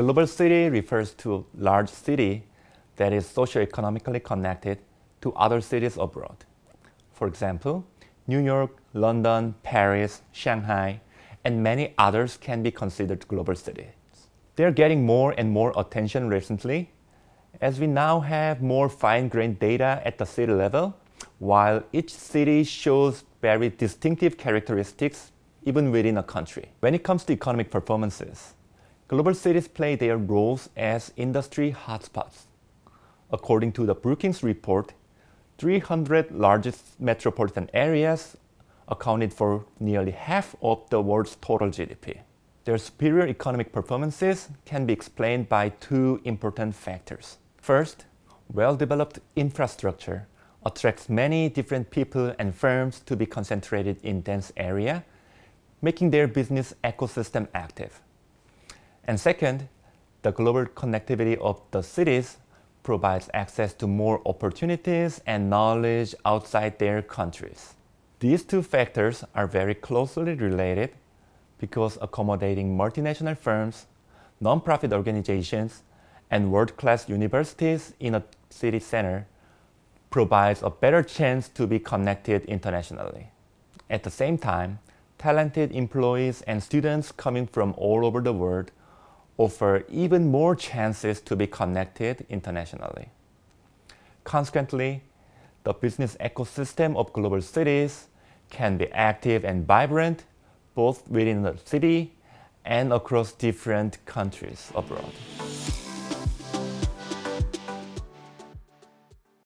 Global city refers to a large city that is socioeconomically connected to other cities abroad. For example, New York, London, Paris, Shanghai, and many others can be considered global cities. They're getting more and more attention recently as we now have more fine grained data at the city level, while each city shows very distinctive characteristics even within a country. When it comes to economic performances, global cities play their roles as industry hotspots. According to the Brookings report, 300 largest metropolitan areas accounted for nearly half of the world's total GDP. Their superior economic performances can be explained by two important factors. First, well developed infrastructure attracts many different people and firms to be concentrated in dense area, making their business ecosystem active. And second, the global connectivity of the cities provides access to more opportunities and knowledge outside their countries. These two factors are very closely related because accommodating multinational firms, nonprofit organizations, and world class universities in a city center provides a better chance to be connected internationally. At the same time, talented employees and students coming from all over the world offer even more chances to be connected internationally. Consequently, the business ecosystem of global cities can be active and vibrant both within the city and across different countries abroad.